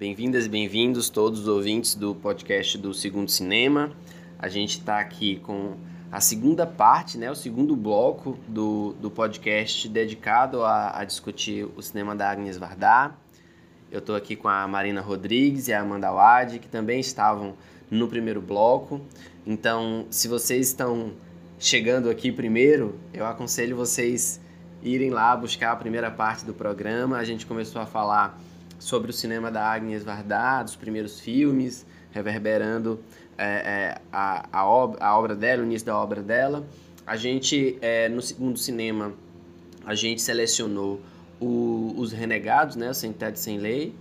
Bem-vindas e bem-vindos todos os ouvintes do podcast do Segundo Cinema. A gente está aqui com a segunda parte, né, o segundo bloco do, do podcast dedicado a, a discutir o cinema da Agnes Varda. Eu estou aqui com a Marina Rodrigues e a Amanda Wade, que também estavam no primeiro bloco. Então, se vocês estão chegando aqui primeiro, eu aconselho vocês irem lá buscar a primeira parte do programa. A gente começou a falar sobre o cinema da Agnes Varda, dos primeiros filmes, reverberando é, é, a, a, ob a obra dela, o início da obra dela. A gente, é, no segundo cinema, a gente selecionou o, Os Renegados, né, Sem Teto Sem Lei,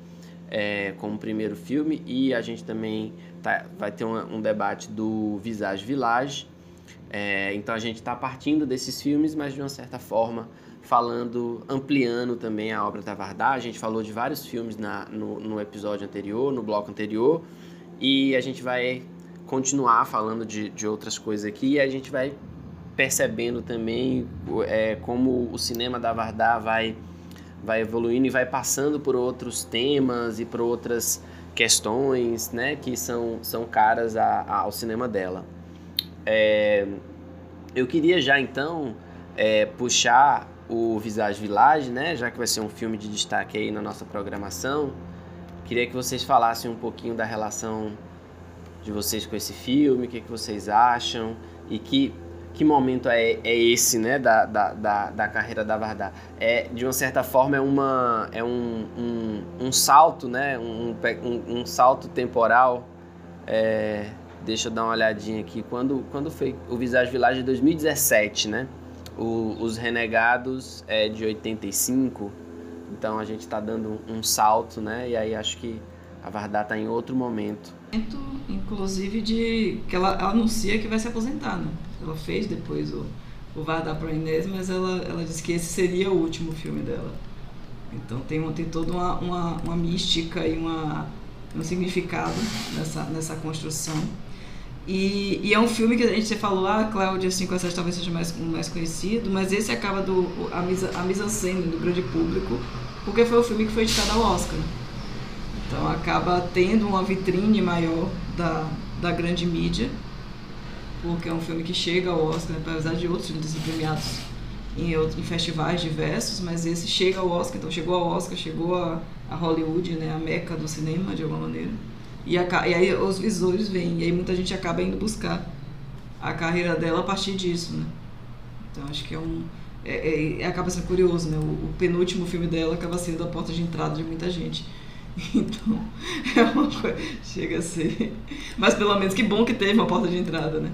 é, como primeiro filme, e a gente também tá, vai ter um, um debate do Visage Village. É, então a gente está partindo desses filmes, mas de uma certa forma falando, ampliando também a obra da Vardar. A gente falou de vários filmes na, no, no episódio anterior, no bloco anterior, e a gente vai continuar falando de, de outras coisas aqui e a gente vai percebendo também é, como o cinema da Vardar vai, vai evoluindo e vai passando por outros temas e por outras questões né, que são, são caras a, a, ao cinema dela. É, eu queria já então é, puxar o Visage Village, né? Já que vai ser um filme de destaque aí na nossa programação, queria que vocês falassem um pouquinho da relação de vocês com esse filme, o que, que vocês acham e que que momento é, é esse, né, da, da, da, da carreira da Vardar? É, de uma certa forma, é, uma, é um, um, um salto, né, um, um, um salto temporal. É, deixa eu dar uma olhadinha aqui. Quando, quando foi o Visage Village de 2017, né? O, os Renegados é de 85, então a gente está dando um salto, né? E aí acho que a Vardar está em outro momento. Inclusive de que ela, anuncia que vai se aposentar, né? Ela fez depois o, o Vardar para Inês, mas ela, ela disse que esse seria o último filme dela. Então tem, tem toda uma, uma, uma mística e uma, um significado nessa, nessa construção. E, e, é um filme que a gente falou, ah, Cláudia 5 a 7 talvez seja mais, mais conhecido, mas esse acaba do a misa, a misa cena do grande público, porque foi o filme que foi indicado ao Oscar. Então acaba tendo uma vitrine maior da, da grande mídia, porque é um filme que chega ao Oscar, apesar de outros filmes premiados em, em festivais diversos, mas esse chega ao Oscar, então chegou ao Oscar, chegou a, a Hollywood, né, a meca do cinema de alguma maneira. E, a, e aí os visores vêm, e aí muita gente acaba indo buscar a carreira dela a partir disso, né? Então acho que é um. É, é, acaba sendo curioso, né? O, o, penúltimo filme dela acaba sendo a porta de entrada de muita gente. Então, é uma coisa. Chega a ser. Mas pelo menos que bom que teve uma porta de entrada, né?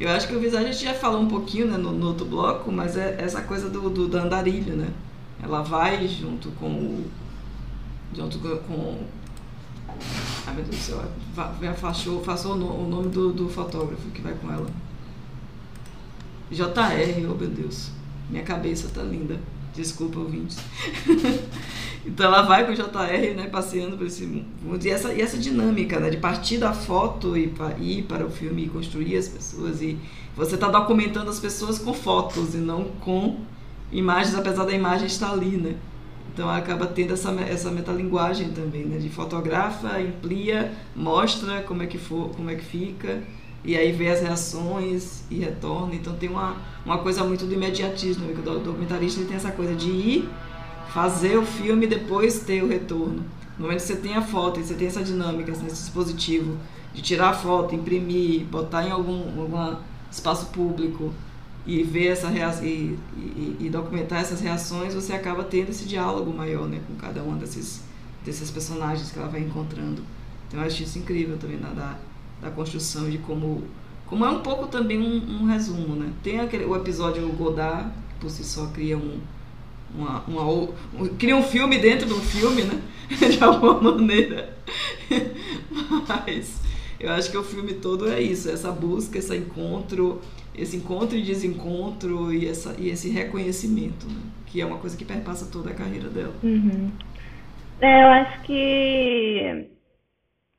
Eu acho que o Visage a gente já falou um pouquinho né, no, no outro bloco, mas é essa coisa do, do, do andarilho, né? Ela vai junto com o. junto com Ai meu Deus do céu, afastou, afastou o nome do, do fotógrafo que vai com ela. JR, oh meu Deus. Minha cabeça tá linda. Desculpa, ouvintes. então ela vai com o JR, né, passeando por esse mundo. E essa, e essa dinâmica, né, de partir da foto e para ir para o filme e construir as pessoas. E você tá documentando as pessoas com fotos e não com imagens, apesar da imagem estar ali, né? Então acaba tendo essa, essa metalinguagem também, né? De fotografa, amplia, mostra como é que for, como é que fica, e aí vê as reações e retorna. Então tem uma, uma coisa muito do imediatismo, né? o documentarista tem essa coisa de ir, fazer o filme e depois ter o retorno. No momento que você tem a foto e você tem essa dinâmica nesse dispositivo de tirar a foto, imprimir, botar em algum, algum espaço público, e ver essa e, e, e, documentar essas reações, você acaba tendo esse diálogo maior, né, com cada um desses desses personagens que ela vai encontrando. Então eu acho isso incrível também na, da, da construção de como como é um pouco também um, um resumo, né? Tem aquele o episódio Godard que por si só cria um uma, uma, um, cria um filme dentro de um filme, né? De alguma maneira. Mas eu acho que o filme todo é isso, essa busca, esse encontro esse encontro e desencontro e, essa, e esse reconhecimento, né? que é uma coisa que perpassa toda a carreira dela. Uhum. É, eu acho que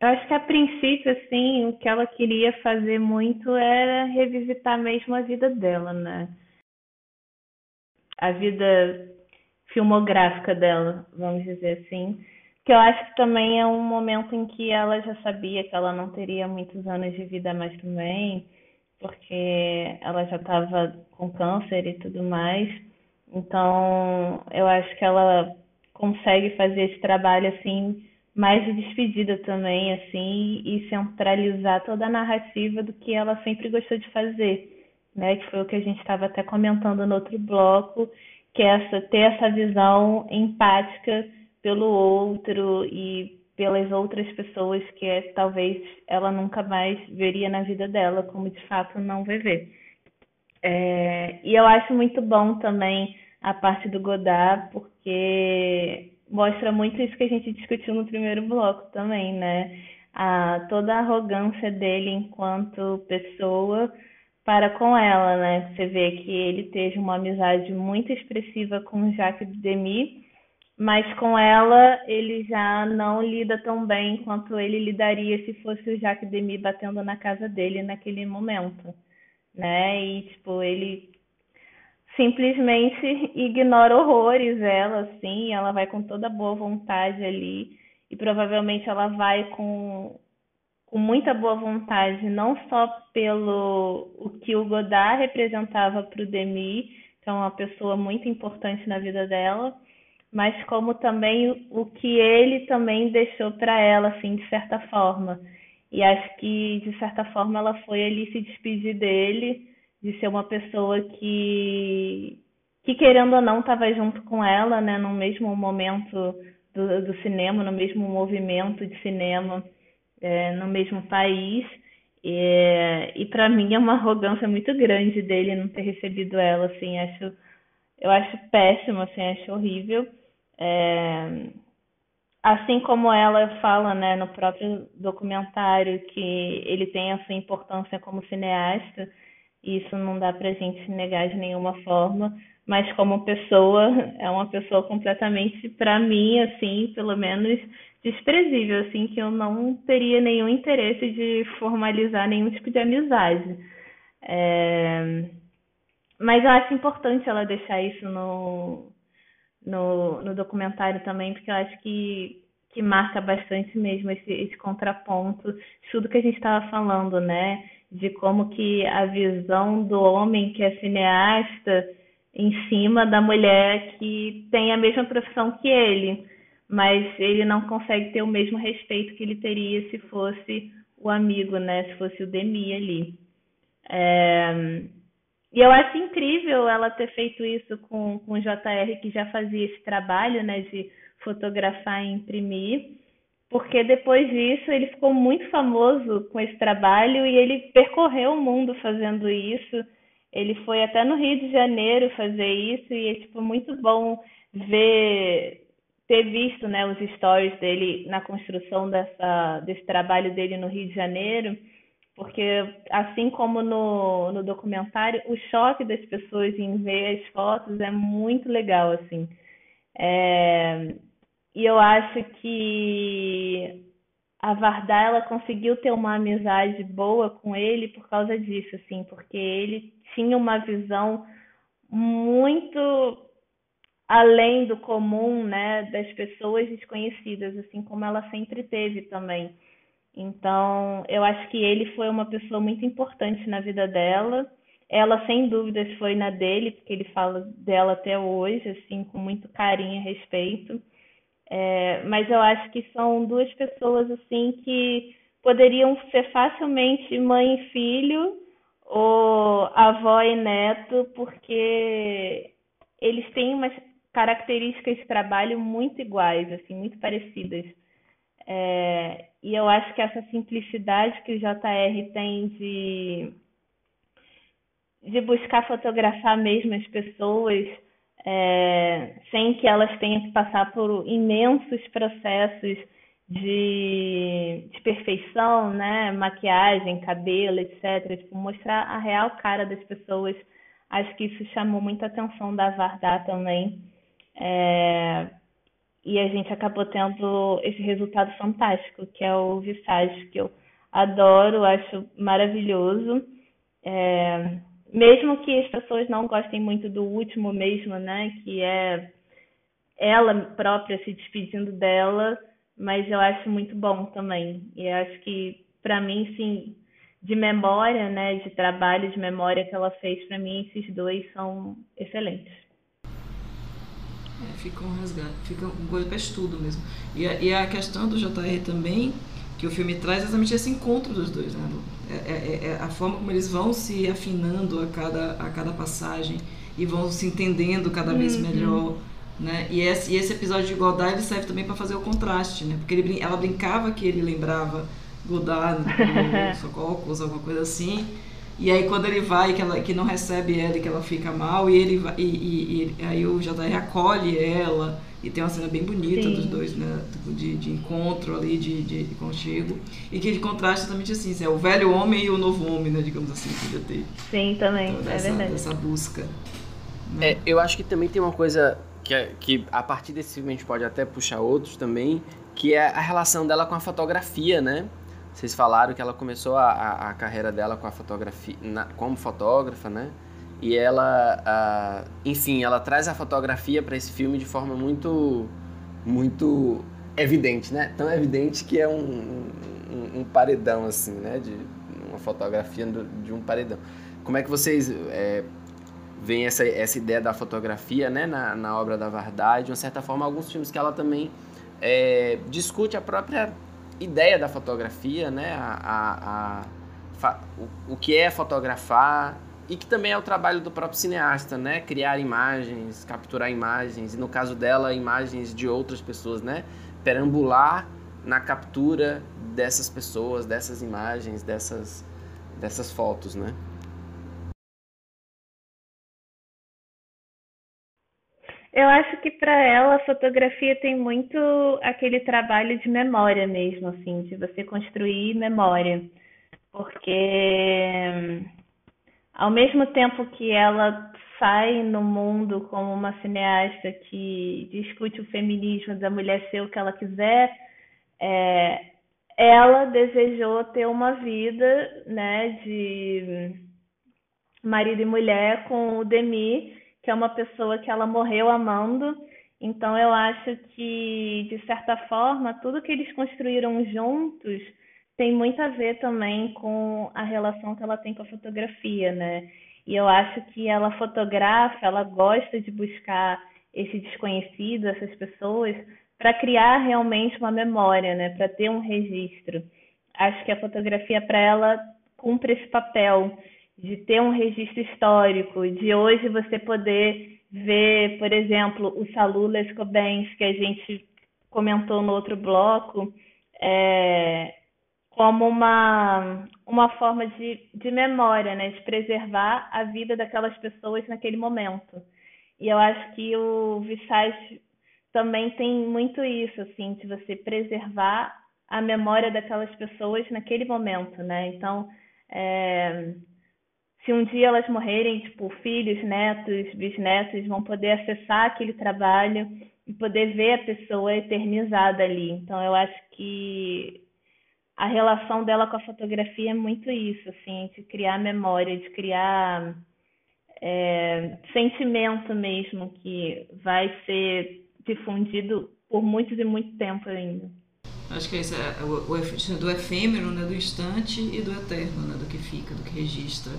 eu acho que a princípio assim o que ela queria fazer muito era revisitar mesmo a vida dela, né? A vida filmográfica dela, vamos dizer assim, que eu acho que também é um momento em que ela já sabia que ela não teria muitos anos de vida mais também, porque ela já estava com câncer e tudo mais. Então, eu acho que ela consegue fazer esse trabalho assim mais de despedida também, assim, e centralizar toda a narrativa do que ela sempre gostou de fazer, né? Que foi o que a gente estava até comentando no outro bloco, que é essa, ter essa visão empática pelo outro e pelas outras pessoas que é, talvez ela nunca mais veria na vida dela, como de fato não vai ver. É, e eu acho muito bom também a parte do Godard, porque mostra muito isso que a gente discutiu no primeiro bloco também, né? A, toda a arrogância dele enquanto pessoa para com ela, né? Você vê que ele teve uma amizade muito expressiva com Jacques Demy, mas com ela ele já não lida tão bem quanto ele lidaria se fosse o Jacques Demy batendo na casa dele naquele momento, né? E tipo, ele simplesmente ignora horrores ela, assim, ela vai com toda boa vontade ali e provavelmente ela vai com com muita boa vontade, não só pelo o que o Godard representava para o Demi, que é uma pessoa muito importante na vida dela, mas como também o que ele também deixou para ela, assim, de certa forma. E acho que, de certa forma, ela foi ali se despedir dele, de ser uma pessoa que, que querendo ou não, estava junto com ela, né, no mesmo momento do, do cinema, no mesmo movimento de cinema, é, no mesmo país. E, para mim é uma arrogância muito grande dele não ter recebido ela, assim, acho, eu acho péssimo, assim, acho horrível. É, assim como ela fala né, no próprio documentário que ele tem a sua importância como cineasta, isso não dá para a gente negar de nenhuma forma, mas como pessoa, é uma pessoa completamente, para mim, assim, pelo menos desprezível, assim, que eu não teria nenhum interesse de formalizar nenhum tipo de amizade. É... Mas eu acho importante ela deixar isso no, no, no documentário também, porque eu acho que, que marca bastante mesmo esse, esse contraponto, tudo que a gente estava falando, né? De como que a visão do homem que é cineasta em cima da mulher que tem a mesma profissão que ele, mas ele não consegue ter o mesmo respeito que ele teria se fosse o amigo, né? Se fosse o Demi ali. É... E eu acho incrível ela ter feito isso com, com o JR, que já fazia esse trabalho, né, de fotografar e imprimir, porque depois disso ele ficou muito famoso com esse trabalho e ele percorreu o mundo fazendo isso. Ele foi até no Rio de Janeiro fazer isso e é tipo muito bom ver ter visto, né, os stories dele na construção dessa desse trabalho dele no Rio de Janeiro porque, assim como no, no documentário, o choque das pessoas em ver as fotos é muito legal, assim. É, e eu acho que a Vardá, ela conseguiu ter uma amizade boa com ele por causa disso, assim, porque ele tinha uma visão muito além do comum, né, das pessoas desconhecidas, assim como ela sempre teve também. Então, eu acho que ele foi uma pessoa muito importante na vida dela. Ela, sem dúvidas, foi na dele, porque ele fala dela até hoje, assim, com muito carinho e respeito. É, mas eu acho que são duas pessoas, assim, que poderiam ser facilmente mãe e filho, ou avó e neto, porque eles têm umas características de trabalho muito iguais, assim, muito parecidas. É, e eu acho que essa simplicidade que o JR tem de, de buscar fotografar mesmo as pessoas é, sem que elas tenham que passar por imensos processos de, de perfeição, né? Maquiagem, cabelo, etc. Tipo, mostrar a real cara das pessoas. Acho que isso chamou muita atenção da Vardá também. É, e a gente acabou tendo esse resultado fantástico, que é o Visage, que eu adoro, acho maravilhoso. É, mesmo que as pessoas não gostem muito do último mesmo, né, que é ela própria se despedindo dela, mas eu acho muito bom também. E acho que, para mim, sim, de memória, né, de trabalho de memória que ela fez, para mim, esses dois são excelentes. É, fica um resgate, fica um coisa para estudo mesmo. E a, e a questão do JR também, que o filme traz, exatamente esse encontro dos dois, né? É, é, é, é, a forma como eles vão se afinando a cada, a cada passagem e vão se entendendo cada vez uhum. melhor. Né? E, esse, e esse episódio de Godard ele serve também para fazer o contraste, né? porque ele, ela brincava que ele lembrava Godard no Sococos, alguma coisa assim. E aí quando ele vai, que, ela, que não recebe ela e que ela fica mal, e ele vai, e, e, e aí o JR acolhe ela, e tem uma cena bem bonita Sim. dos dois, né? De, de encontro ali, de, de, de conchego. E que de contraste também assim, é o velho homem e o novo homem, né? Digamos assim, podia ter. Sim, também, então, dessa, é verdade. Dessa busca. Né? É, eu acho que também tem uma coisa que, é, que a partir desse filme a gente pode até puxar outros também, que é a relação dela com a fotografia, né? Vocês falaram que ela começou a, a, a carreira dela com a fotografia, na, como fotógrafa, né? E ela, a, enfim, ela traz a fotografia para esse filme de forma muito, muito evidente, né? Tão evidente que é um, um, um paredão, assim, né? De uma fotografia de um paredão. Como é que vocês é, veem essa, essa ideia da fotografia, né? Na, na obra da Vardade, de uma certa forma, alguns filmes que ela também é, discute a própria ideia da fotografia, né? A, a, a o, o, que é fotografar e que também é o trabalho do próprio cineasta, né? Criar imagens, capturar imagens e no caso dela imagens de outras pessoas, né? Perambular na captura dessas pessoas, dessas imagens, dessas dessas fotos, né? Eu acho que para ela a fotografia tem muito aquele trabalho de memória mesmo, assim, de você construir memória. Porque ao mesmo tempo que ela sai no mundo como uma cineasta que discute o feminismo da mulher ser o que ela quiser, é, ela desejou ter uma vida né, de marido e mulher com o Demi que é uma pessoa que ela morreu amando. Então eu acho que, de certa forma, tudo que eles construíram juntos tem muito a ver também com a relação que ela tem com a fotografia, né? E eu acho que ela fotografa, ela gosta de buscar esse desconhecido, essas pessoas, para criar realmente uma memória, né? Para ter um registro. Acho que a fotografia para ela cumpre esse papel de ter um registro histórico, de hoje você poder ver, por exemplo, o Salu Lescobens, que a gente comentou no outro bloco, é, como uma, uma forma de, de memória, né? de preservar a vida daquelas pessoas naquele momento. E eu acho que o Visage também tem muito isso, assim, de você preservar a memória daquelas pessoas naquele momento, né? Então, é, se um dia elas morrerem, tipo, filhos, netos, bisnetos vão poder acessar aquele trabalho e poder ver a pessoa eternizada ali. Então, eu acho que a relação dela com a fotografia é muito isso, assim, de criar memória, de criar é, sentimento mesmo que vai ser difundido por muito e muito tempo ainda. Acho que é isso, é o, o, do efêmero, né, do instante e do eterno, né, do que fica, do que registra.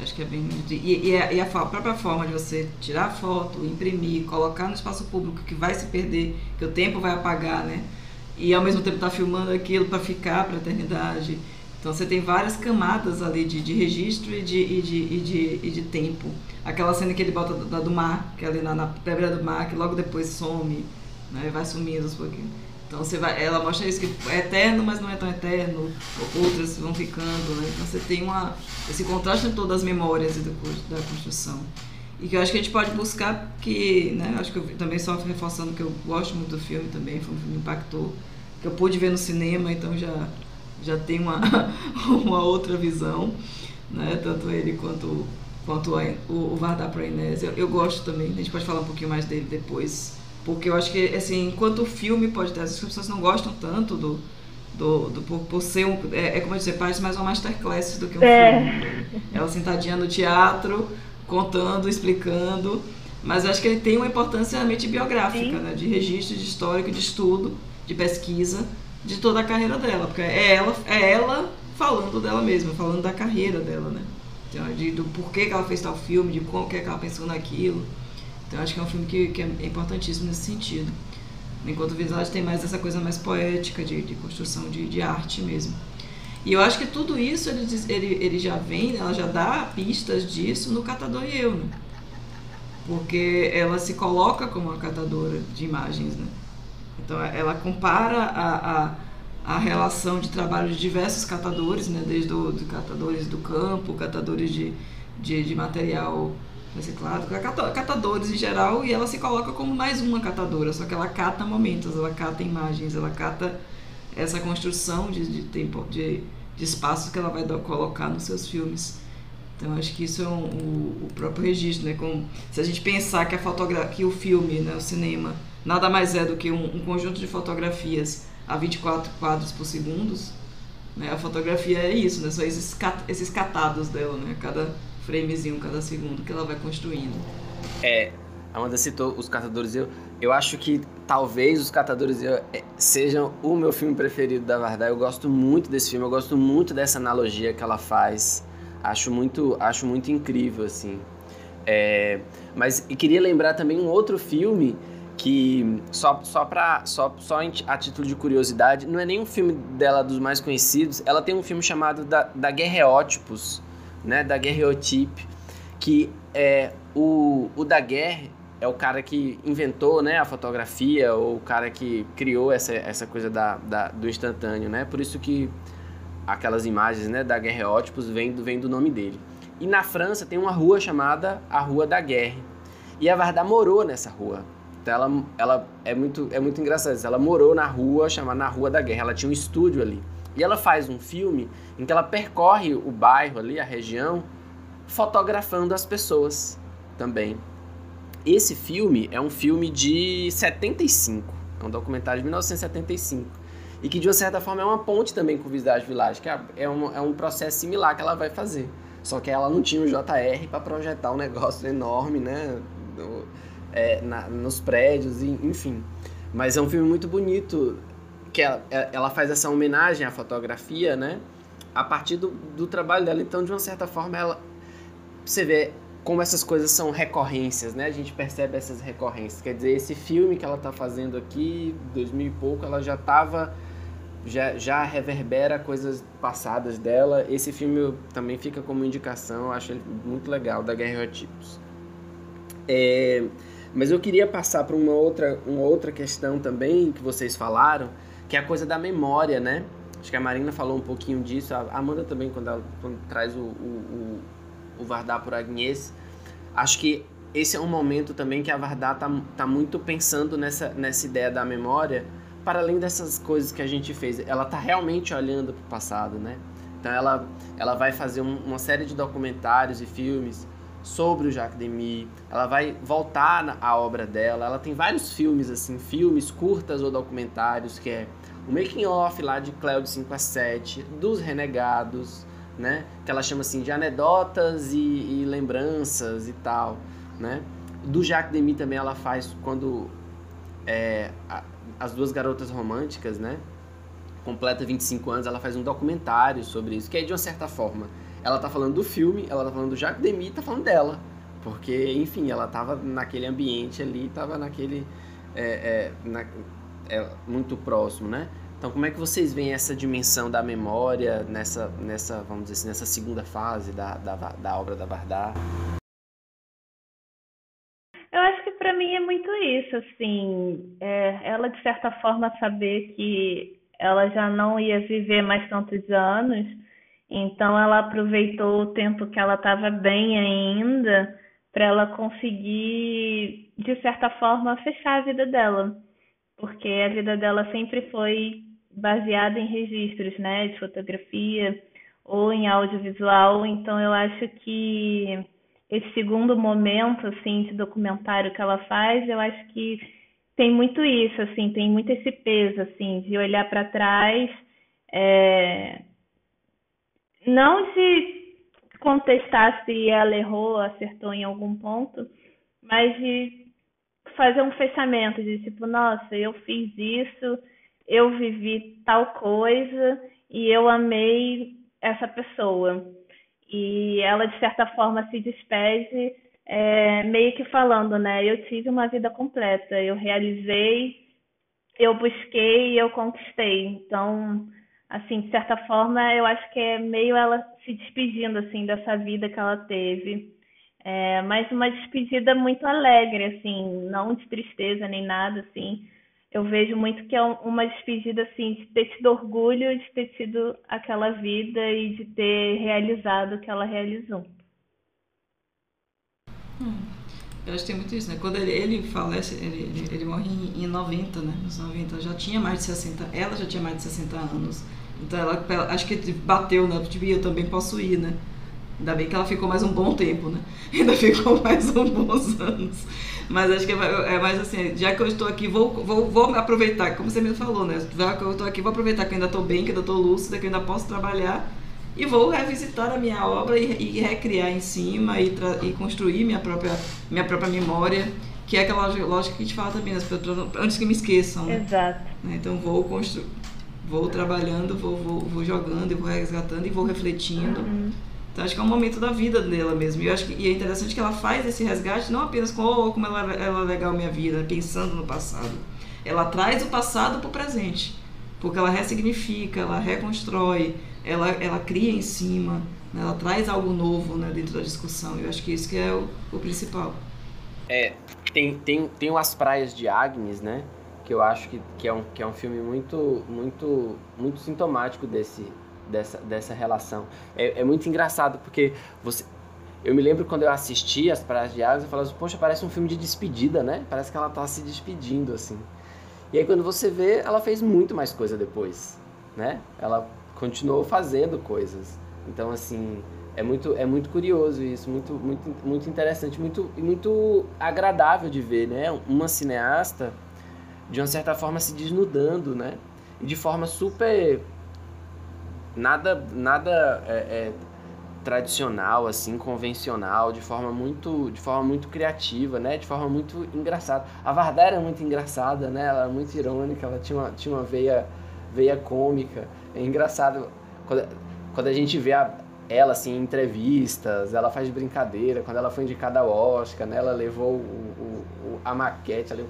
Acho que é bem. E, e, a, e a própria forma de você tirar foto, imprimir, colocar no espaço público que vai se perder, que o tempo vai apagar, né? E ao mesmo tempo estar tá filmando aquilo para ficar para a eternidade. Então você tem várias camadas ali de, de registro e de, e, de, e, de, e de tempo. Aquela cena que ele bota da do mar, que é ali na, na beira do mar, que logo depois some, né? Vai sumindo aos pouquinhos. Então você vai, ela mostra isso que é eterno, mas não é tão eterno. Outras vão ficando, né? Então você tem uma, esse contraste em todas as memórias da construção. E que eu acho que a gente pode buscar que, né? Acho que eu também só reforçando que eu gosto muito do filme também, foi um filme que me impactou, que eu pude ver no cinema, então já já tem uma uma outra visão, né? Tanto ele quanto quanto o, o Vardar para Inés. Eu, eu gosto também. A gente pode falar um pouquinho mais dele depois porque eu acho que, assim, enquanto o filme pode ter, as pessoas não gostam tanto do, do, do por, por, ser um. É, é, como eu disse, parece mais uma masterclass do que um é. filme. Ela sentadinha no teatro, contando, explicando. Mas acho que ele tem uma importância realmente biográfica, né? De registro, de histórico, de estudo. de pesquisa de toda a carreira dela, porque é ela, é ela falando dela mesma, falando da carreira dela, né? Então, de, do porquê que ela fez tal filme, de como que, é que ela pensou naquilo. Então acho que é um filme que, que é importantíssimo nesse sentido. Enquanto o Visage tem mais essa coisa mais poética, de, de construção de, de arte mesmo. E eu acho que tudo isso ele, ele, ele já vem, ela já dá pistas disso no Catador e Eu, né? Porque ela se coloca como uma catadora de imagens, né? Então ela compara a, a, a relação de trabalho de diversos catadores, né? Desde do catadores do campo, catadores de, de, de material reciclado, catadores em geral, e ela se coloca como mais uma catadora, só que ela cata momentos, ela cata imagens, ela cata essa construção de, de tempo, de, de espaços que ela vai colocar nos seus filmes. Então acho que isso é um, o, o, próprio registro, né? Como, se a gente pensar que a fotografia, que o filme, né, o cinema, nada mais é do que um, um conjunto de fotografias a 24 quadros por segundo, né? A fotografia é isso, né? São esses, esses catados dela, né? Cada framezinho, cada segundo que ela vai construindo. É, Amanda citou Os Catadores Eu. Eu acho que talvez Os Catadores Eu é, sejam o meu filme preferido da Vardar. Eu gosto muito desse filme, eu gosto muito dessa analogia que ela faz. Acho muito, acho muito incrível, assim. É, mas e queria lembrar também um outro filme que só só para só só a título de curiosidade, não é nenhum filme dela dos mais conhecidos. Ela tem um filme chamado da, da Guerreótipos, né, da Guerreotipe, que é o, o Daguerre é o cara que inventou né, a fotografia, ou o cara que criou essa, essa coisa da, da, do instantâneo, né? Por isso que aquelas imagens né, da Guerreótipos do, vem do nome dele. E na França tem uma rua chamada a Rua da Guerre. E a Varda morou nessa rua. Então ela, ela é, muito, é muito engraçado. Ela morou na rua chamada na Rua da Guerre. Ela tinha um estúdio ali. E ela faz um filme em que ela percorre o bairro ali, a região, fotografando as pessoas também. Esse filme é um filme de 75, é um documentário de 1975. E que de uma certa forma é uma ponte também com o Visage Village, que é, é um, é um processo similar que ela vai fazer. Só que ela não tinha um JR para projetar um negócio enorme, né? É, na, nos prédios, enfim. Mas é um filme muito bonito, que ela, é, ela faz essa homenagem à fotografia, né? A partir do, do trabalho dela. Então, de uma certa forma, ela. Você vê, como essas coisas são recorrências, né? A gente percebe essas recorrências. Quer dizer, esse filme que ela está fazendo aqui, 2000 e pouco, ela já estava já, já reverbera coisas passadas dela. Esse filme também fica como indicação, eu acho ele muito legal, da Guerra Tipos. É, mas eu queria passar para uma outra, uma outra questão também que vocês falaram, que é a coisa da memória, né? Acho que a Marina falou um pouquinho disso, a Amanda também, quando ela quando traz o, o, o, o Vardar por Agnes. Acho que esse é um momento também que a Vardar tá, tá muito pensando nessa, nessa ideia da memória, para além dessas coisas que a gente fez. Ela tá realmente olhando para o passado, né? Então ela, ela vai fazer um, uma série de documentários e filmes sobre o Jacques Demy, ela vai voltar à obra dela, ela tem vários filmes, assim, filmes curtas ou documentários, que é o making off lá de Cléo de 5 a 7, dos Renegados, né? Que ela chama assim de anedotas e, e lembranças e tal, né? Do Jacques Demy também ela faz quando é, a, as duas garotas românticas, né? Completa 25 anos, ela faz um documentário sobre isso, que é de uma certa forma. Ela tá falando do filme, ela tá falando do Jacques Demy, tá falando dela. Porque, enfim, ela tava naquele ambiente ali, tava naquele. É, é, na, é muito próximo, né? Então, como é que vocês veem essa dimensão da memória nessa, nessa vamos dizer assim, nessa segunda fase da, da, da obra da Vardar? Eu acho que para mim é muito isso, assim, é, ela de certa forma saber que ela já não ia viver mais tantos anos, então ela aproveitou o tempo que ela estava bem ainda para ela conseguir, de certa forma, fechar a vida dela porque a vida dela sempre foi baseada em registros, né, de fotografia ou em audiovisual, então eu acho que esse segundo momento assim de documentário que ela faz, eu acho que tem muito isso, assim, tem muito esse peso assim de olhar para trás, é... não de contestar se ela errou, acertou em algum ponto, mas de fazer um fechamento de tipo, nossa, eu fiz isso, eu vivi tal coisa e eu amei essa pessoa. E ela, de certa forma, se despede é, meio que falando, né? Eu tive uma vida completa, eu realizei, eu busquei, eu conquistei. Então, assim, de certa forma, eu acho que é meio ela se despedindo, assim, dessa vida que ela teve. É, mas uma despedida muito alegre, assim, não de tristeza nem nada, assim. Eu vejo muito que é uma despedida, assim, de ter tido orgulho de ter tido aquela vida e de ter realizado o que ela realizou. Hum. Eu acho que tem muito isso, né? Quando ele, ele falece, ele, ele, ele morre em, em 90, né? Nos 90, já tinha mais de 60, ela já tinha mais de 60 anos. Então ela, acho que bateu, né? Tipo, eu também posso ir, né? Ainda bem que ela ficou mais um bom tempo, né? Ainda ficou mais uns bons anos. Mas acho que é, é mais assim, já que eu estou aqui, vou, vou, vou aproveitar, como você mesmo falou, né? Já que eu estou aqui, vou aproveitar que eu ainda estou bem, que eu estou lúcida, que eu ainda posso trabalhar e vou revisitar a minha obra e, e recriar em cima e, e, construir minha própria, minha própria memória, que é aquela lógica que a gente fala também, né? antes que me esqueçam. Né? Exato. Né? Então vou construir vou trabalhando, vou, vou, vou jogando, vou resgatando e vou refletindo. Uhum. Então acho que é um momento da vida dela mesmo. E eu acho que e é interessante que ela faz esse resgate não apenas com oh, como ela, ela é legal minha vida, pensando no passado. Ela traz o passado para o presente, porque ela ressignifica, ela reconstrói, ela, ela cria em cima, né? ela traz algo novo né, dentro da discussão. Eu acho que isso que é o, o principal. É, tem, tem, tem As Praias de Agnes, né? Que eu acho que, que, é, um, que é um filme muito, muito, muito sintomático desse, dessa, dessa relação. É, é muito engraçado, porque você, eu me lembro quando eu assisti As Praias de Agnes, eu falava, poxa, parece um filme de despedida, né? Parece que ela tá se despedindo, assim. E aí quando você vê, ela fez muito mais coisa depois, né? Ela continuou fazendo coisas. Então, assim, é muito, é muito curioso isso, muito, muito, muito interessante, muito, muito agradável de ver, né? Uma cineasta, de uma certa forma, se desnudando, né? E de forma super... Nada, nada é, é, tradicional, assim, convencional, de forma muito, de forma muito criativa, né? De forma muito engraçada. A Varda era muito engraçada, né? Ela era muito irônica, ela tinha uma, tinha uma veia, veia cômica. É engraçado quando, quando a gente vê a, ela assim em entrevistas, ela faz brincadeira. Quando ela foi indicada ao Oscar, né, ela levou o, o, o a maquete ali,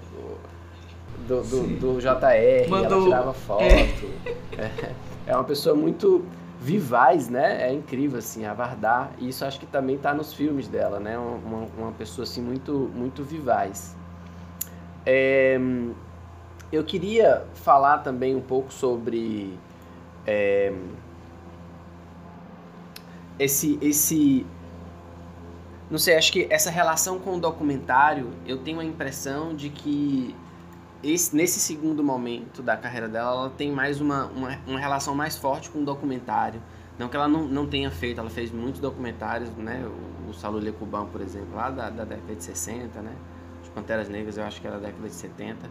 do, do, do, JR, Mandou... ela tirava foto. É. é. É uma pessoa muito vivaz, né? É incrível, assim, a Vardar. E isso acho que também está nos filmes dela, né? Uma, uma pessoa, assim, muito, muito vivaz. É, eu queria falar também um pouco sobre é, esse, esse, não sei, acho que essa relação com o documentário, eu tenho a impressão de que esse, nesse segundo momento da carreira dela, ela tem mais uma, uma, uma, relação mais forte com o documentário. Não que ela não, não tenha feito, ela fez muitos documentários, né? O, o Salulê Cubão, por exemplo, lá da, da década de 60, né? Os Panteras Negras, eu acho que era da década de 70.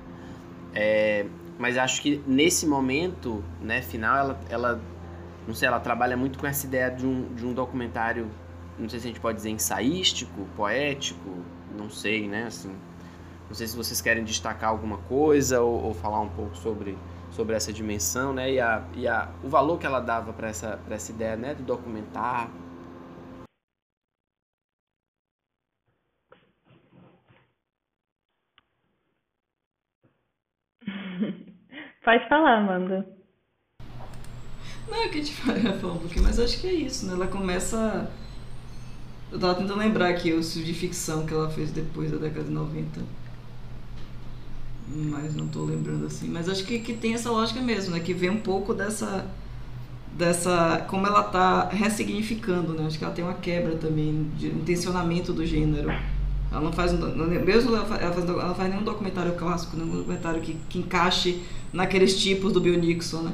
É, mas acho que nesse momento, né, final, ela, ela, não sei, ela trabalha muito com essa ideia de um, de um documentário, não sei se a gente pode dizer ensaístico, poético, não sei, né, assim. Não sei se vocês querem destacar alguma coisa ou, ou falar um pouco sobre, sobre essa dimensão, né, e, a, e a, o valor que ela dava para essa, essa ideia, né, do documentar, Pode falar, Amanda. Não, é que a gente vai falar um pouquinho, mas acho que é isso, né? Ela começa. Eu tava tentando lembrar aqui os de ficção que ela fez depois da década de 90. Mas não tô lembrando assim. Mas acho que, que tem essa lógica mesmo, né? Que vem um pouco dessa. dessa. como ela tá ressignificando, né? Acho que ela tem uma quebra também de tensionamento do gênero ela não faz mesmo ela faz, ela faz nenhum documentário clássico, nenhum documentário que, que encaixe naqueles tipos do Bill Nixon, né?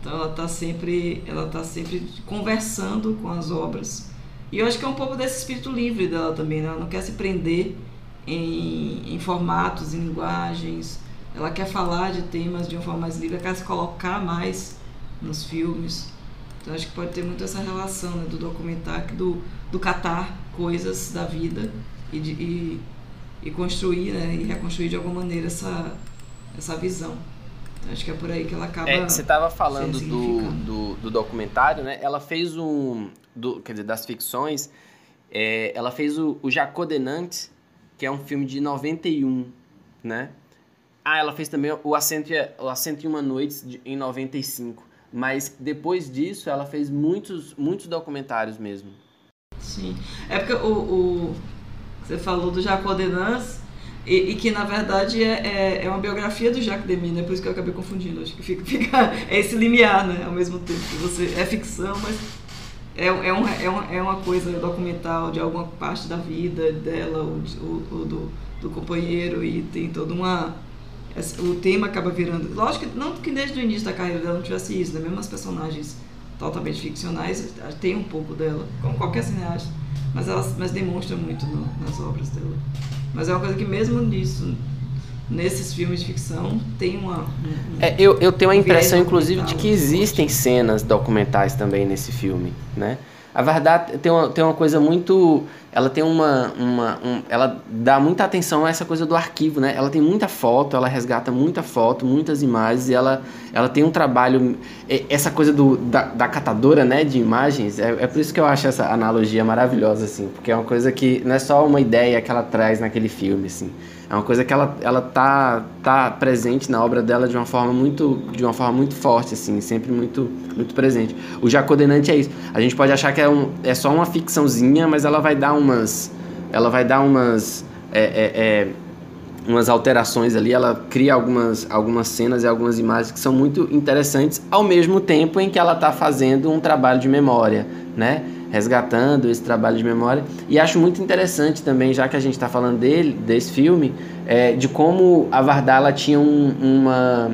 Então ela está sempre, ela tá sempre conversando com as obras. E eu acho que é um pouco desse espírito livre dela também, né? Ela não quer se prender em, em formatos, em linguagens. Ela quer falar de temas de uma forma mais livre, ela quer se colocar mais nos filmes. Então acho que pode ter muito essa relação né, do documentário, do, do catar coisas da vida e, de, e, e construir né, e reconstruir de alguma maneira essa, essa visão. Acho que é por aí que ela acaba. É, você estava falando do, do, do, documentário, né? Ela fez um. Do, quer dizer, das ficções. É, ela fez o, o Jacó Denant, que é um filme de 91, né? Ah, ela fez também o Assento, o Assento em Uma Noites de, em 95. Mas depois disso, ela fez muitos, muitos documentários mesmo. Sim. É porque o, o você falou do Jacó Denance e, e, que na verdade é, é, é, uma biografia do Jacques Demy, né? Por isso que eu acabei confundindo. Acho que fica, fica é esse limiar, né? Ao mesmo tempo que você é ficção, mas é, é, um, é, uma, é uma coisa documental de alguma parte da vida dela ou, ou, ou do, do companheiro e tem toda uma o tema acaba virando. Lógico que não que desde o início da carreira dela não tivesse isso, né? Mesmo as personagens totalmente ficcionais tem um pouco dela, como qualquer cineasta, mas ela mas demonstra muito no, nas obras dela. Mas é uma coisa que mesmo nisso, nesses filmes de ficção, tem uma. Um, é, eu, eu tenho a impressão, inclusive, de que existem cenas documentais também nesse filme, né? A verdade tem uma, tem uma coisa muito ela tem uma, uma um, ela dá muita atenção a essa coisa do arquivo, né? Ela tem muita foto, ela resgata muita foto, muitas imagens e ela, ela tem um trabalho essa coisa do, da, da catadora, né, de imagens. É, é por isso que eu acho essa analogia maravilhosa assim, porque é uma coisa que não é só uma ideia que ela traz naquele filme, assim. É uma coisa que ela, ela tá, tá presente na obra dela de uma forma muito de uma forma muito forte assim, sempre muito muito presente. O Jacodenante é isso. A gente pode achar que é, um, é só uma ficçãozinha, mas ela vai dar umas ela vai dar umas é, é, é, umas alterações ali, ela cria algumas, algumas cenas e algumas imagens que são muito interessantes ao mesmo tempo em que ela está fazendo um trabalho de memória, né? Resgatando esse trabalho de memória. E acho muito interessante também, já que a gente está falando dele, desse filme, é, de como a Vardala tinha um, uma.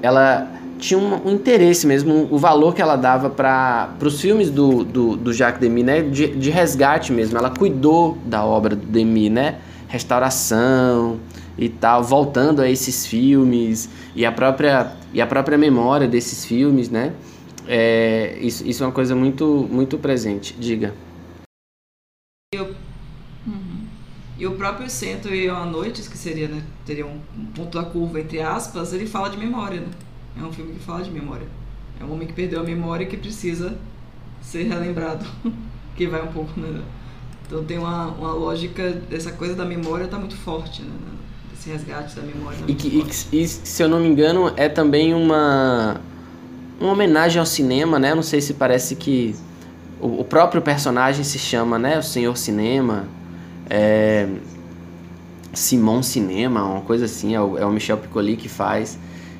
Ela tinha um, um, interesse mesmo, o valor que ela dava para os filmes do, do, do Jacques Demy, né? De, de, resgate mesmo. Ela cuidou da obra do Demy, né? Restauração e tal, voltando a esses filmes e a própria, e a própria memória desses filmes, né? É, isso, isso é uma coisa muito, muito presente. Diga. E o, uhum. e o próprio Centro e a Noite, que seria, né, teria um, ponto da curva, entre aspas, ele fala de memória, né? É um filme que fala de memória. É um homem que perdeu a memória e que precisa ser relembrado. que vai um pouco, né? Então tem uma, uma lógica, essa coisa da memória está muito forte, né? Esse resgate da memória. Tá e, que, e, e, se eu não me engano, é também uma uma homenagem ao cinema, né? Não sei se parece que o, o próprio personagem se chama, né? O Senhor Cinema, é, Simon Cinema, uma coisa assim, é o, é o Michel Piccoli que faz.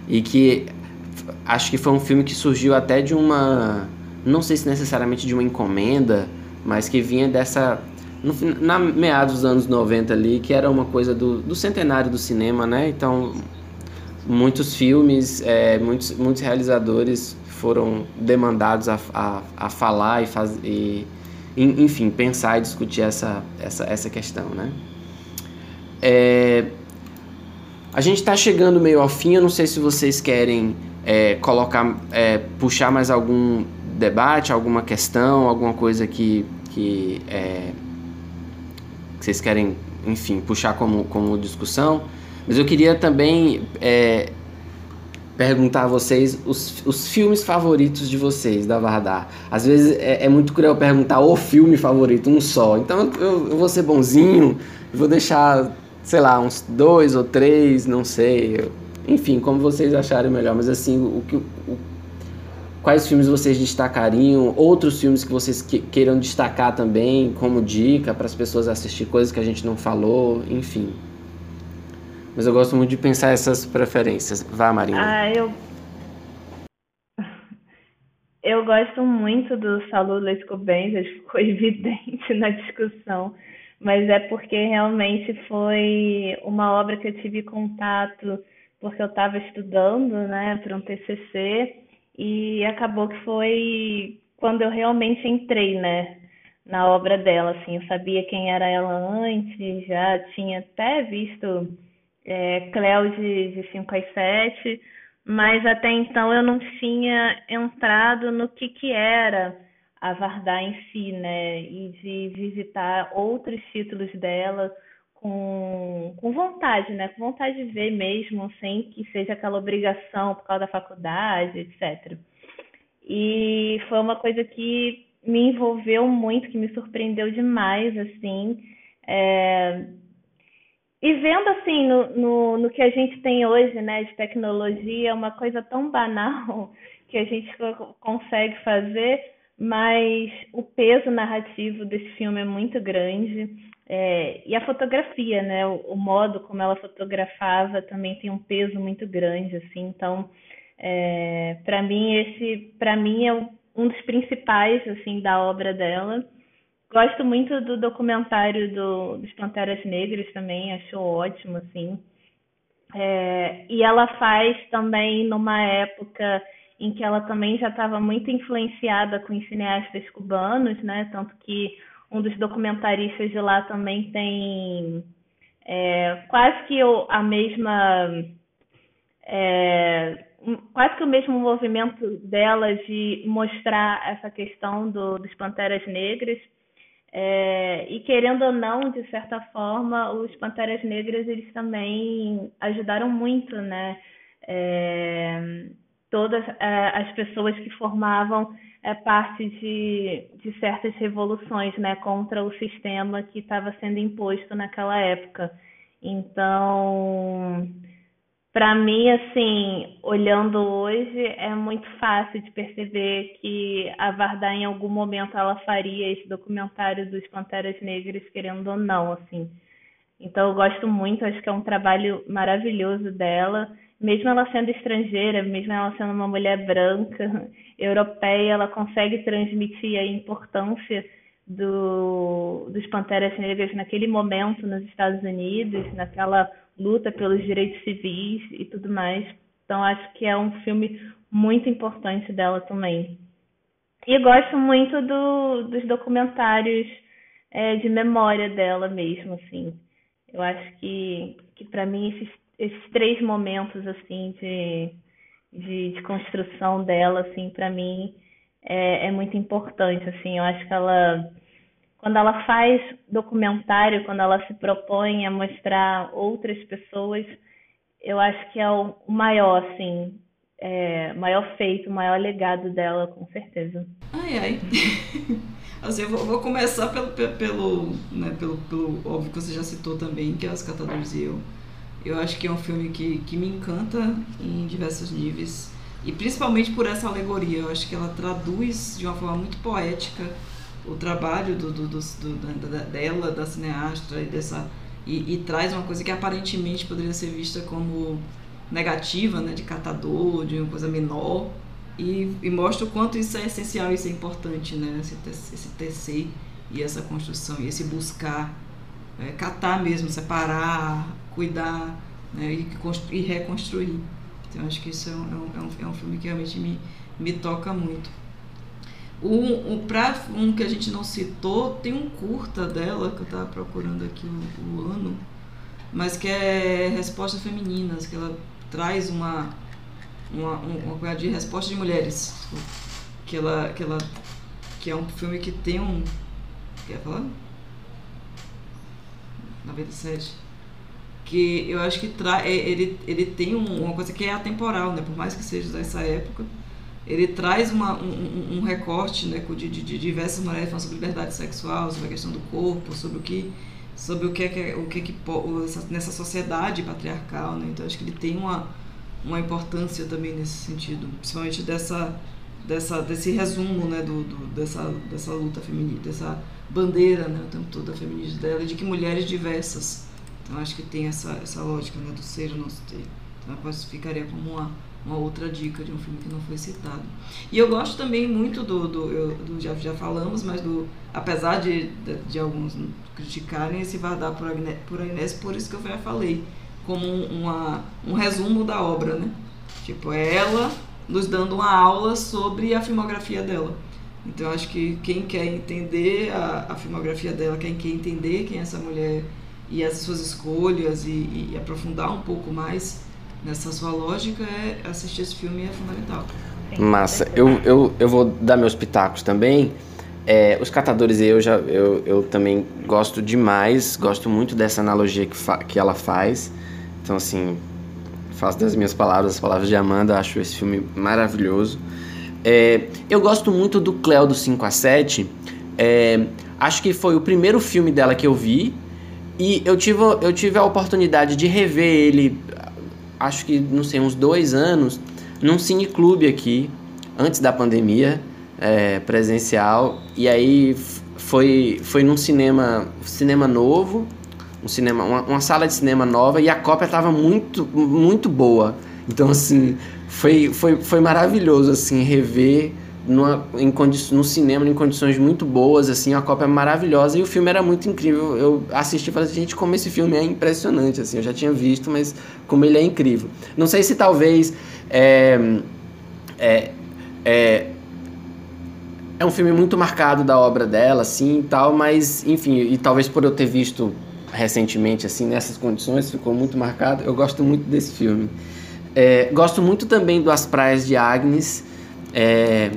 E que acho que foi um filme que surgiu até de uma. Não sei se necessariamente de uma encomenda, mas que vinha dessa. No, na meados dos anos 90 ali, que era uma coisa do, do centenário do cinema, né? Então muitos filmes, é, muitos, muitos realizadores foram demandados a, a, a falar e, faz, e, enfim, pensar e discutir essa, essa, essa questão, né? É, a gente está chegando meio ao fim, eu não sei se vocês querem é, colocar, é, puxar mais algum debate, alguma questão, alguma coisa que, que, é, que vocês querem, enfim, puxar como, como discussão. Mas eu queria também é, perguntar a vocês os, os filmes favoritos de vocês, da Vardar. Às vezes é, é, muito cruel perguntar o filme favorito, um só. Então eu, eu vou ser bonzinho, vou deixar, sei lá, uns dois ou três, não sei. Enfim, como vocês acharem melhor. Mas assim, o que. Quais filmes vocês destacariam? Outros filmes que vocês que, queiram destacar também, como dica para as pessoas assistir coisas que a gente não falou, enfim. Mas eu gosto muito de pensar essas preferências. Vá, Marina. Ah, eu. Eu gosto muito do acho que ficou evidente na discussão, mas é porque realmente foi uma obra que eu tive contato porque eu estava estudando, né, para um TCC e acabou que foi quando eu realmente entrei, né, na obra dela, assim, eu sabia quem era ela antes, já tinha até visto é, de, de 5 às 7, mas até então eu não tinha entrado no que, que era a Vardar em si, né? E de visitar outros títulos dela, com, com vontade, né? Com vontade de ver mesmo, sem que seja aquela obrigação por causa da faculdade, etc. E foi uma coisa que me envolveu muito, que me surpreendeu demais, assim. É... E vendo, assim, no, no, no, que a gente tem hoje, né, de tecnologia, uma coisa tão banal que a gente consegue fazer, mas o peso narrativo desse filme é muito grande. É... e a fotografia, né, o, o modo como ela fotografava também tem um peso muito grande, assim. Então, é, para mim, esse, para mim, é um dos principais, assim, da obra dela. Gosto muito do documentário do, dos Panteras Negras também, acho ótimo, assim. É, e ela faz também numa época em que ela também já estava muito influenciada com os cineastas cubanos, né? Tanto que um dos documentaristas de lá também tem é, quase que a mesma é, quase que o mesmo movimento dela de mostrar essa questão do, dos Panteras Negras. É, e querendo ou não, de certa forma, os Panteras Negras eles também ajudaram muito, né? É, todas é, as pessoas que formavam é, parte de, de certas revoluções, né? Contra o sistema que estava sendo imposto naquela época. Então, para mim, assim, olhando hoje, é muito fácil de perceber que a Varda, em algum momento, ela faria esse documentário dos Panteras Negras, querendo ou não, assim. Então, eu gosto muito, acho que é um trabalho maravilhoso dela. Mesmo ela sendo estrangeira, mesmo ela sendo uma mulher branca, europeia, ela consegue transmitir a importância do, dos Panteras Negras naquele momento nos Estados Unidos, naquela luta pelos direitos civis e tudo mais. Então acho que é um filme muito importante dela também. E gosto muito do, dos documentários é, de memória dela mesmo, assim. Eu acho que, que para mim esses, esses três momentos assim de, de, de construção dela, assim, para mim é, é muito importante, assim. Eu acho que ela quando ela faz documentário, quando ela se propõe a mostrar outras pessoas, eu acho que é o maior, assim, é, maior feito, maior legado dela, com certeza. Ai, ai. assim, eu vou, vou, começar pelo, pelo, né, pelo, pelo óbvio que você já citou também, que é Os Catadores e Eu. Eu acho que é um filme que, que me encanta em diversos níveis. E principalmente por essa alegoria. Eu acho que ela traduz de uma forma muito poética o trabalho do, do, do, do da, dela, da cineasta, e, dessa, e, e, traz uma coisa que aparentemente poderia ser vista como negativa, né, de catador, de uma coisa menor, e, e mostra o quanto isso é essencial, isso é importante, né, esse, esse tecer e essa construção, e esse buscar, é, catar mesmo, separar, cuidar né, e, e reconstruir. Então, acho que isso é um, é um, é um filme que realmente me, me toca muito. Um, um, pra um que a gente não citou, tem um curta dela, que eu estava procurando aqui o, o, ano, mas que é Respostas Femininas, que ela traz uma, uma, uma coisa de resposta de mulheres. Que ela, que ela que é um filme que tem um. Quer falar? 97. Que eu acho que tra é, ele, ele tem uma coisa que é atemporal, né? Por mais que seja dessa época ele traz uma, um, um, recorte né, de, de, de, diversas mulheres falando sobre liberdade sexual, sobre a questão do corpo, sobre o que sobre o que é o que, é que nessa sociedade patriarcal, né? Então acho que ele tem uma uma importância também nesse sentido, principalmente dessa dessa desse resumo, né, do, do dessa dessa luta feminista, dessa bandeira, né, o tempo todo da feminista dela, de que mulheres diversas. Então acho que tem essa essa lógica, né, do ser o nosso ter. Então eu ficaria como uma uma outra dica de um filme que não foi citado. E eu gosto também muito do, do, eu, do já, já falamos, mas do apesar de, de, de alguns criticarem esse Vardar por, Agnès, por Inés, por isso que eu já falei, como uma, um resumo da obra, né? Tipo, é ela nos dando uma aula sobre a filmografia dela. Então acho que quem quer entender a, a filmografia dela, quem quer entender quem é essa mulher e as suas escolhas e, e aprofundar um pouco mais, nessa sua lógica, é assistir esse filme é fundamental. Massa. Eu, eu, eu vou dar meus pitacos também. É, os catadores eu já eu, eu também gosto demais, gosto muito dessa analogia que, que ela faz. Então assim, faço das minhas palavras as palavras de Amanda, acho esse filme maravilhoso. É, eu gosto muito do Cleo do 5 a 7. É, acho que foi o primeiro filme dela que eu vi. E eu tive, eu tive a oportunidade de rever ele, acho que, não sei, uns dois anos, num cineclube aqui, antes da pandemia é, presencial. E aí foi foi num cinema cinema novo um cinema uma, uma sala de cinema nova e a cópia estava muito muito boa. Então assim foi foi, foi maravilhoso assim rever numa, em no cinema em condições muito boas assim a cópia maravilhosa e o filme era muito incrível eu assisti e falei assim, gente como esse filme é impressionante assim eu já tinha visto mas como ele é incrível não sei se talvez é, é, é, é um filme muito marcado da obra dela, assim, tal, mas, enfim, e talvez por eu ter visto recentemente, assim, nessas condições, ficou muito marcado. Eu gosto muito desse filme. É, gosto muito também do As Praias de Agnes. É,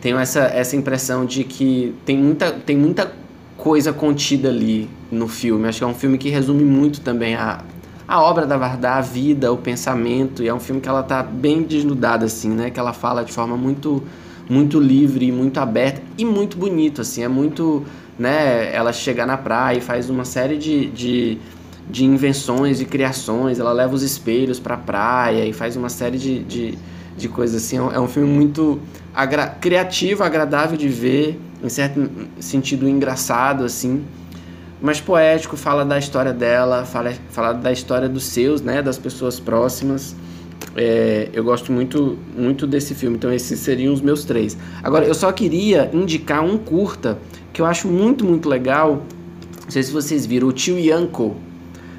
tenho essa, essa impressão de que tem muita, tem muita coisa contida ali no filme. Acho que é um filme que resume muito também a, a obra da Vardá, a vida, o pensamento. E é um filme que ela tá bem desnudada, assim, né? Que ela fala de forma muito muito livre, muito aberta e muito bonito, assim, é muito, né, ela chega na praia e faz uma série de, de, de invenções e criações, ela leva os espelhos pra praia e faz uma série de, de, de coisas assim, é um é filme muito agra criativo, agradável de ver, em certo sentido engraçado, assim, mas poético, fala da história dela, fala, fala da história dos seus, né, das pessoas próximas, é, eu gosto muito, muito desse filme, então esses seriam os meus três. Agora, eu só queria indicar um curta que eu acho muito, muito legal. Não sei se vocês viram, o Tio Yanko.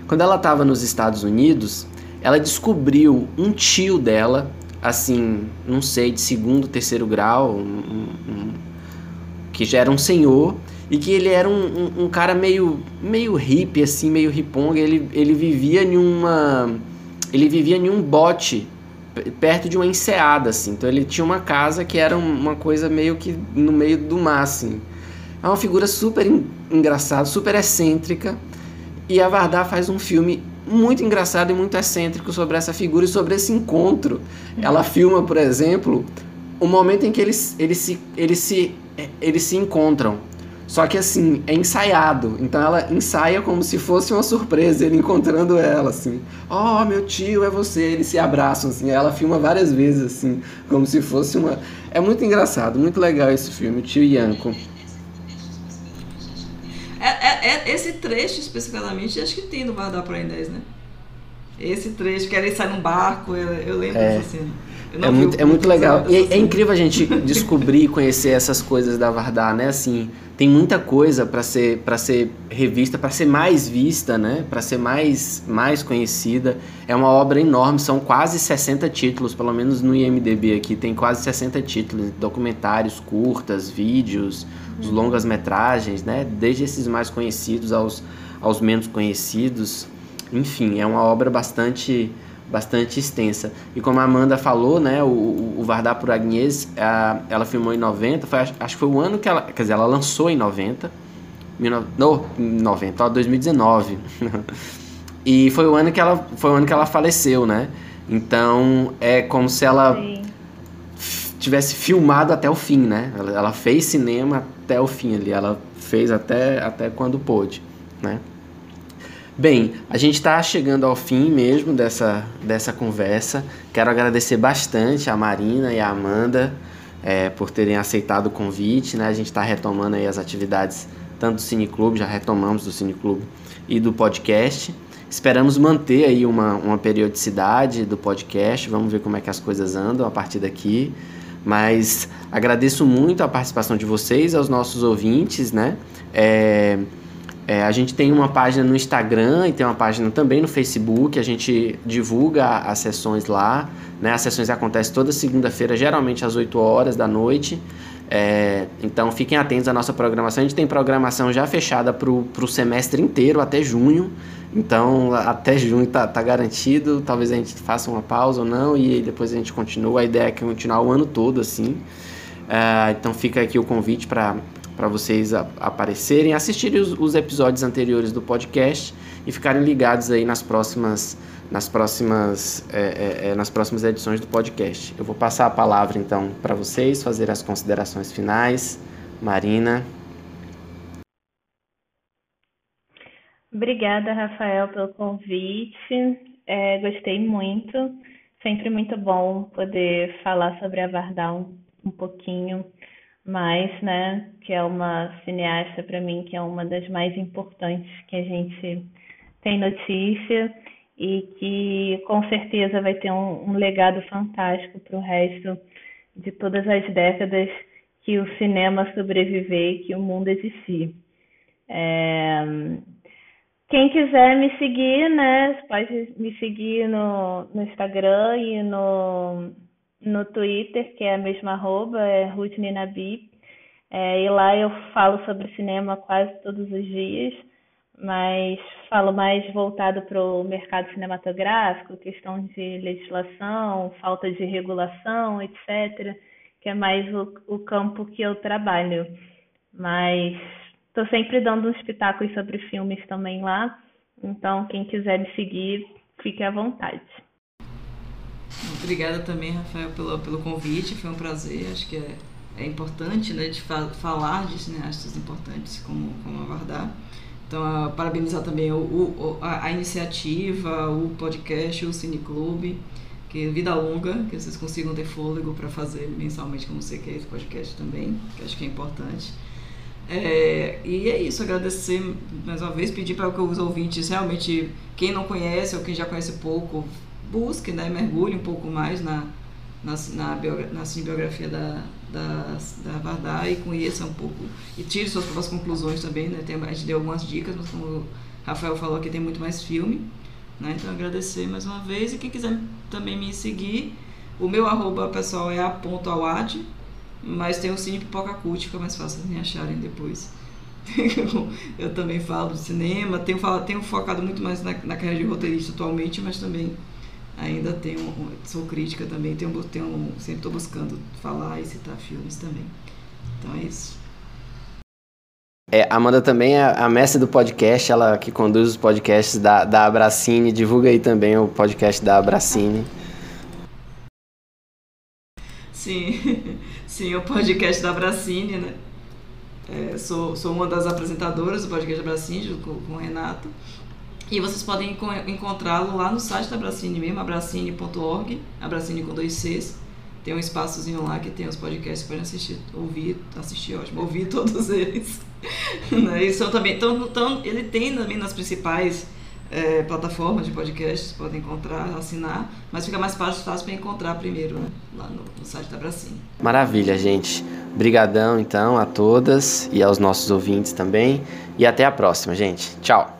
Quando ela estava nos Estados Unidos, ela descobriu um tio dela, assim, não sei, de segundo, terceiro grau, um, um, um, que já era um senhor, e que ele era um, um, cara meio, meio hippie, assim, meio riponga. Ele, ele vivia em uma ele vivia em um bote perto de uma enseada, assim. Então ele tinha uma casa que era uma coisa meio que no meio do mar, assim. É uma figura super engraçada, super excêntrica. E a Vardar faz um filme muito engraçado e muito excêntrico sobre essa figura e sobre esse encontro. Ela filma, por exemplo, o momento em que eles, eles, se, eles, se, eles se encontram. Só que assim, é ensaiado. Então ela ensaia como se fosse uma surpresa, ele encontrando ela, assim. Oh, meu tio, é você. Eles se abraçam, assim. Ela filma várias vezes, assim, como se fosse uma. É muito engraçado, muito legal esse filme, o tio Yanko. É, é, é, esse trecho especificamente, acho que tem no Bar da Praia 10, né? Esse trecho, que ele sai num barco, eu, eu lembro é. dessa cena. É muito, é muito legal. E é, é incrível a gente descobrir e conhecer essas coisas da Vardar, né? Assim, tem muita coisa para ser para ser revista, para ser mais vista, né? Para ser mais mais conhecida. É uma obra enorme, são quase 60 títulos, pelo menos no IMDb aqui tem quase 60 títulos, documentários, curtas, vídeos, os longas metragens, né? Desde esses mais conhecidos aos aos menos conhecidos. Enfim, é uma obra bastante bastante extensa. E como a Amanda falou, né, o, o Vardar por Agnes, ela filmou em 90, foi, acho, que foi o ano que ela, quer dizer, ela lançou em 90, no, 90, ó, 2019. e foi o ano que ela foi o ano que ela faleceu, né? Então, é como se ela Sim. Tivesse filmado até o fim, né? Ela, ela fez cinema até o fim ali, ela fez até até quando pôde, né? Bem, a gente está chegando ao fim mesmo dessa, dessa conversa. Quero agradecer bastante a Marina e a Amanda é, por terem aceitado o convite. Né? A gente está retomando aí as atividades tanto do Cineclube, já retomamos do Cineclube e do podcast. Esperamos manter aí uma, uma periodicidade do podcast. Vamos ver como é que as coisas andam a partir daqui. Mas agradeço muito a participação de vocês, aos nossos ouvintes, né? É, é, a gente tem uma página no Instagram e tem uma página também no Facebook. A gente divulga as sessões lá. Né? As sessões acontecem toda segunda-feira, geralmente às 8 horas da noite. É, então fiquem atentos à nossa programação. A gente tem programação já fechada para o semestre inteiro, até junho. Então, até junho está tá garantido. Talvez a gente faça uma pausa ou não, e depois a gente continua. A ideia é continuar o ano todo assim. É, então, fica aqui o convite para para vocês a, aparecerem, assistirem os, os, episódios anteriores do podcast e ficarem ligados aí nas próximas nas próximas é, é, é nas próximas edições do podcast. Eu vou passar a palavra então para vocês fazer as considerações finais. Marina. Obrigada, Rafael, pelo convite. É, gostei muito. Sempre muito bom poder falar sobre a Vardar um, um pouquinho mais, né? Que é uma cineasta para mim que é uma das mais importantes que a gente tem notícia e que com certeza vai ter um, um legado fantástico para o resto de todas as décadas que o cinema sobreviver e que o mundo existir. É, quem quiser me seguir, né, pode me seguir no, no Instagram e no, no Twitter, que é a mesma arroba, é Ruth Ninabi. É, e lá eu falo sobre cinema quase todos os dias, mas falo mais voltado para o mercado cinematográfico, questão de legislação, falta de regulação, etc., que é mais o, o campo que eu trabalho. Mas Estou sempre dando uns espetáculos sobre filmes também lá. Então, quem quiser me seguir, fique à vontade. Obrigada também, Rafael, pelo, pelo convite. Foi um prazer. Acho que é, é importante né, de fa falar de cineastas importantes como, como a Vardar. Então, uh, parabenizar também o, o, a, a, iniciativa, o podcast, o Cineclube. Que vida longa, que vocês consigam ter fôlego para fazer mensalmente, como você quer, esse podcast também, que acho que é importante. É, e é isso, agradecer mais uma vez, pedir para que os ouvintes realmente, quem não conhece ou quem já conhece pouco, busque, né, mergulhe um pouco mais na, na, na, na cinebiografia da, da, da Vardar e conheça um pouco e tire suas próprias conclusões também. Né? Tem, a gente deu algumas dicas, mas como o Rafael falou aqui, tem muito mais filme. Né? Então agradecer mais uma vez e quem quiser também me seguir, o meu arroba pessoal é a.awad, mas tem o Cine Pipoca Cult, fica mais fácil me acharem depois. eu também falo de cinema, tenho, tenho focado muito mais na, na carreira de roteirista atualmente, mas também ainda tenho, sou crítica também, tenho, tenho, sempre estou buscando falar e citar filmes também. Então é isso. É, Amanda também é a mestre do podcast, ela que conduz os podcasts da, da Abracine, divulga aí também o podcast da Abracine. Sim. Sim, o podcast da Bracine, né? É, sou, sou uma das apresentadoras do podcast da Bracine, com, com o Renato. E vocês podem encontrá-lo lá no site da Bracine mesmo, abracine.org, abracine com dois Cs. Tem um espaçozinho lá que tem os podcasts podem assistir, ouvir, assistir, ótimo, ouvir todos eles. né? E são também, então, então, ele tem também nas principais é, plataformas de podcasts, podem encontrar, assinar, mas fica mais fácil, fácil para encontrar primeiro né? lá no, no, site da Bracini. Maravilha, gente. Brigadão então a todas e aos nossos ouvintes também e até a próxima, gente. Tchau.